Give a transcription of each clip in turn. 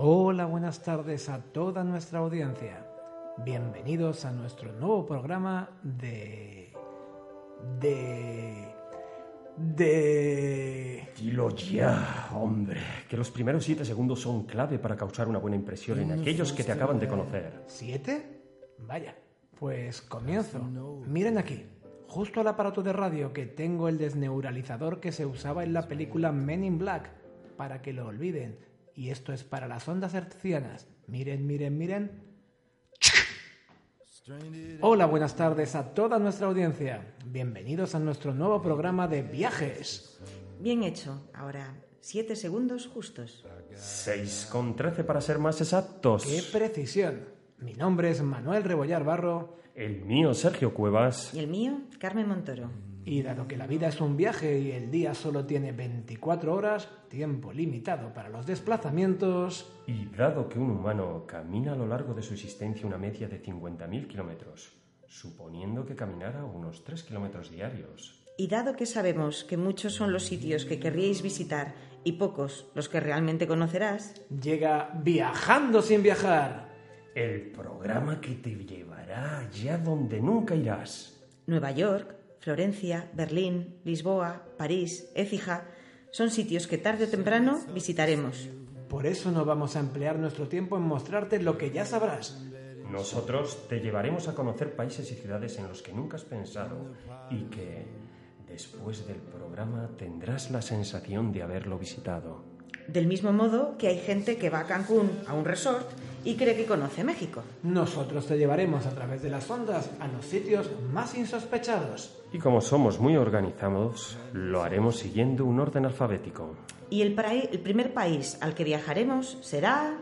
Hola, buenas tardes a toda nuestra audiencia. Bienvenidos a nuestro nuevo programa de... de... de... Dilo ya, hombre, que los primeros siete segundos son clave para causar una buena impresión en aquellos que te acaban de conocer. ¿Siete? Vaya, pues comienzo. Miren aquí, justo al aparato de radio que tengo el desneuralizador que se usaba en la película Men in Black, para que lo olviden. Y esto es para las ondas hertzianas. Miren, miren, miren. Hola, buenas tardes a toda nuestra audiencia. Bienvenidos a nuestro nuevo programa de viajes. Bien hecho. Ahora, siete segundos justos. 6 con 13 para ser más exactos. ¡Qué precisión! Mi nombre es Manuel Rebollar Barro El mío, Sergio Cuevas. Y el mío, Carmen Montoro. Y dado que la vida es un viaje y el día solo tiene 24 horas, tiempo limitado para los desplazamientos, Y dado que un humano camina a lo largo de su existencia una media de 50.000 kilómetros, suponiendo que caminara unos 3 kilómetros diarios, Y dado que sabemos que muchos son los sitios que querríais visitar y pocos los que realmente conocerás, llega viajando sin viajar. el programa que te llevará allá donde nunca irás. Nueva York, Florencia, Berlín, Lisboa, París, Écija, son sitios que tarde o temprano visitaremos. Por eso no vamos a emplear nuestro tiempo en mostrarte lo que ya sabrás. Nosotros te llevaremos a conocer países y ciudades en los que nunca has pensado y que después del programa tendrás la sensación de haberlo visitado. Del mismo modo que hay gente que va a Cancún, a un resort, y cree que conoce México. Nosotros te llevaremos a través de las ondas a los sitios más insospechados. Y como somos muy organizados, lo haremos siguiendo un orden alfabético. Y el, primer país al que viajaremos será...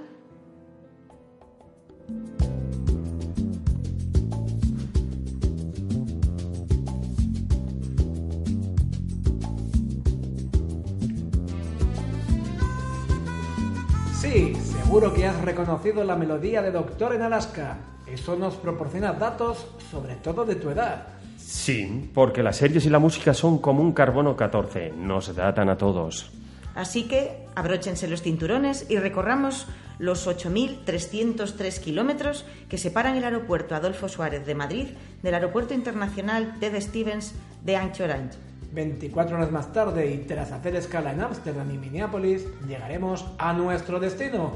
seguro que has reconocido la melodía de Doctor en Alaska. Eso nos proporciona datos sobre todo de tu edad. Sí, porque las series y la música son como un carbono 14, nos datan a todos. Así que abróchense los cinturones y recorramos los 8.303 kilómetros que separan el aeropuerto Adolfo Suárez de Madrid del aeropuerto internacional Ted Stevens de Anchorage. 24 horas más tarde y tras hacer escala en Ámsterdam y Minneapolis, llegaremos a nuestro destino.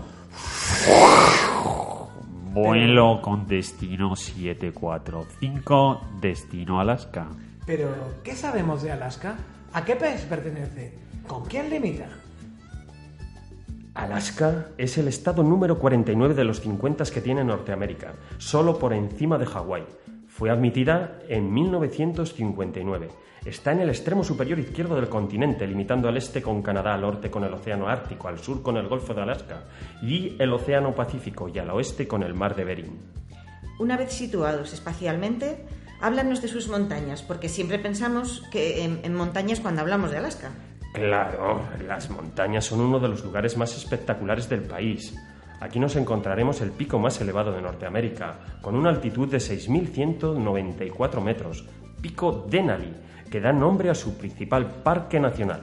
Vuelo con destino 745, destino Alaska. Pero, ¿qué sabemos de Alaska? ¿A qué país pertenece? ¿Con quién limita? Alaska es el estado número 49 de los 50 que tiene Norteamérica, solo por encima de Hawái. Fue admitida en 1959. Está en el extremo superior izquierdo del continente, limitando al este con Canadá, al norte con el Océano Ártico, al sur con el Golfo de Alaska y el Océano Pacífico y al oeste con el Mar de Bering. Una vez situados espacialmente, háblanos de sus montañas, porque siempre pensamos que en, en montañas cuando hablamos de Alaska. Claro, las montañas son uno de los lugares más espectaculares del país. Aquí nos encontraremos el pico más elevado de Norteamérica, con una altitud de 6.194 metros, Pico Denali, que da nombre a su principal parque nacional.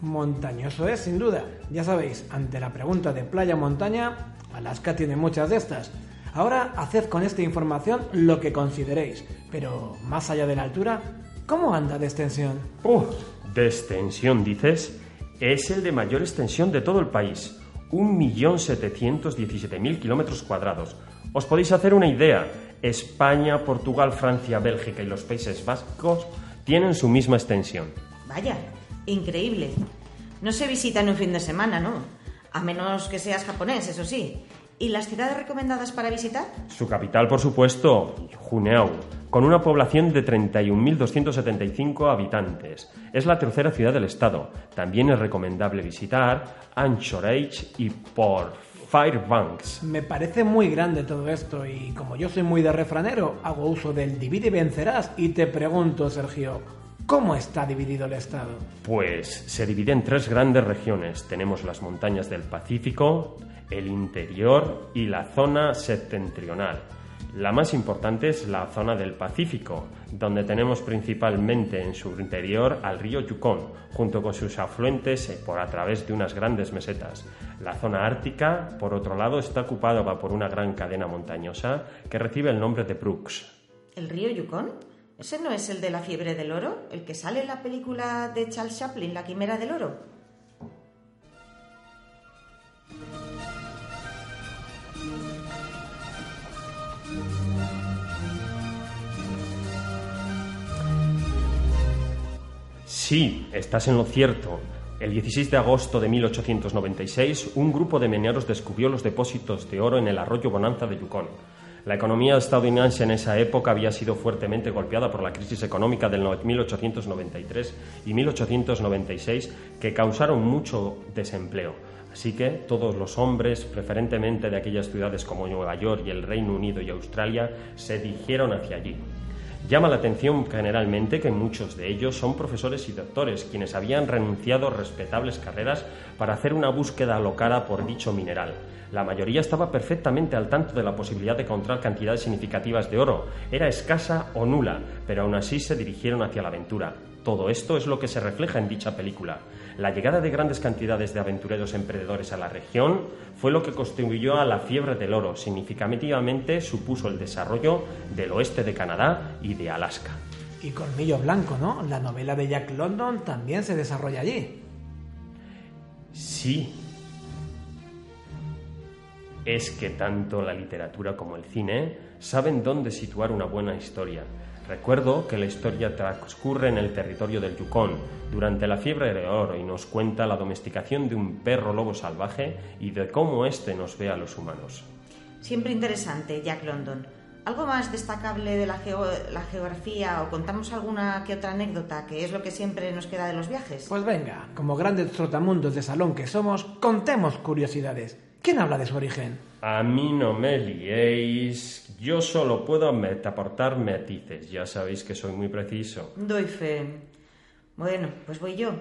Montañoso es, sin duda. Ya sabéis, ante la pregunta de playa o montaña, Alaska tiene muchas de estas. Ahora haced con esta información lo que consideréis, pero más allá de la altura, ¿cómo anda de extensión? ¡Uh! De extensión, dices, es el de mayor extensión de todo el país, 1.717.000 kilómetros cuadrados. Os podéis hacer una idea, España, Portugal, Francia, Bélgica y los Países Vascos tienen su misma extensión. Vaya, increíble. No se visita en un fin de semana, ¿no? A menos que seas japonés, eso sí. ¿Y las ciudades recomendadas para visitar? Su capital, por supuesto, Juneau, con una población de 31.275 habitantes. Es la tercera ciudad del estado. También es recomendable visitar Anchorage y Port Fairbanks. Me parece muy grande todo esto y como yo soy muy de refranero, hago uso del divide y vencerás y te pregunto, Sergio, ¿cómo está dividido el estado? Pues se divide en tres grandes regiones. Tenemos las montañas del Pacífico, el interior y la zona septentrional. La más importante es la zona del Pacífico, donde tenemos principalmente en su interior al río Yukon, junto con sus afluentes eh, por a través de unas grandes mesetas. La zona ártica, por otro lado, está ocupada por una gran cadena montañosa que recibe el nombre de Brooks. ¿El río Yukon? ¿Ese no es el de la fiebre del oro? ¿El que sale en la película de Charles Chaplin, La Quimera del Oro? Sí, estás en lo cierto. El 16 de agosto de 1896, un grupo de mineros descubrió los depósitos de oro en el arroyo Bonanza de Yukon. La economía estadounidense en esa época había sido fuertemente golpeada por la crisis económica del 1893 y 1896 que causaron mucho desempleo. Así que todos los hombres, preferentemente de aquellas ciudades como Nueva York y el Reino Unido y Australia, se dirigieron hacia allí. Llama la atención generalmente que muchos de ellos son profesores y doctores, quienes habían renunciado respetables carreras para hacer una búsqueda alocada por dicho mineral. La mayoría estaba perfectamente al tanto de la posibilidad de encontrar cantidades significativas de oro. Era escasa o nula, pero aún así se dirigieron hacia la aventura. Todo esto es lo que se refleja en dicha película. La llegada de grandes cantidades de aventureros emprendedores a la región fue lo que contribuyó a la fiebre del oro. Significativamente supuso el desarrollo del oeste de Canadá y de Alaska. Y Colmillo Blanco, ¿no? La novela de Jack London también se desarrolla allí. Sí. Es que tanto la literatura como el cine saben dónde situar una buena historia Recuerdo que la historia transcurre en el territorio del Yukon durante la fiebre de oro y nos cuenta la domesticación de un perro lobo salvaje y de cómo éste nos ve a los humanos. Siempre interesante, Jack London. ¿Algo más destacable de la, la, geografía o contamos alguna que otra anécdota, que es lo que siempre nos queda de los viajes? Pues venga, como grandes trotamundos de salón que somos, contemos curiosidades. ¿Quién habla de su origen? A mí no me liéis. Yo solo puedo aportar matices. Ya sabéis que soy muy preciso. Doy fe. Bueno, pues voy yo.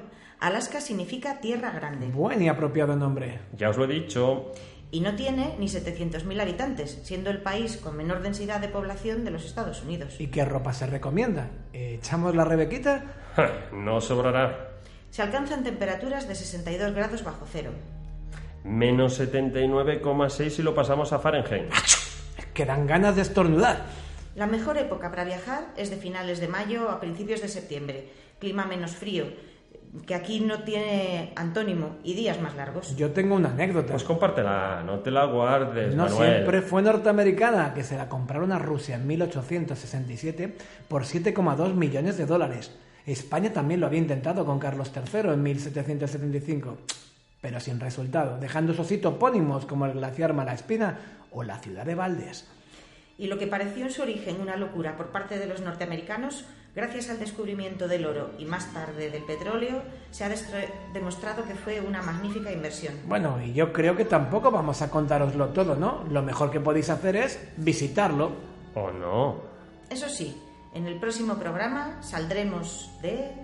Alaska significa tierra grande. Buen y apropiado nombre. Ya os lo he dicho. Y no tiene ni 700.000 habitantes, siendo el país con menor densidad de población de los Estados Unidos. ¿Y qué ropa se recomienda? ¿Echamos la rebequita? no sobrará. Se alcanzan temperaturas de 62 grados bajo cero menos 79,6 si lo pasamos a Fahrenheit. Que dan ganas de estornudar. La mejor época para viajar es de finales de mayo a principios de septiembre. Clima menos frío, que aquí no tiene antónimo y días más largos. Yo tengo una anécdota. Pues compártela, no te la guardes. No siempre fue norteamericana, que se la compraron a Rusia en 1867 por 7,2 millones de dólares. España también lo había intentado con Carlos III en 1775 pero sin resultado, dejando esos topónimos como el glaciar Malaspina o la ciudad de Valdés. Y lo que pareció en su origen una locura por parte de los norteamericanos, gracias al descubrimiento del oro y más tarde del petróleo, se ha demostrado que fue una magnífica inversión. Bueno, y yo creo que tampoco vamos a contároslo todo, ¿no? Lo mejor que podéis hacer es visitarlo. ¿O no? Eso sí, en el próximo programa saldremos de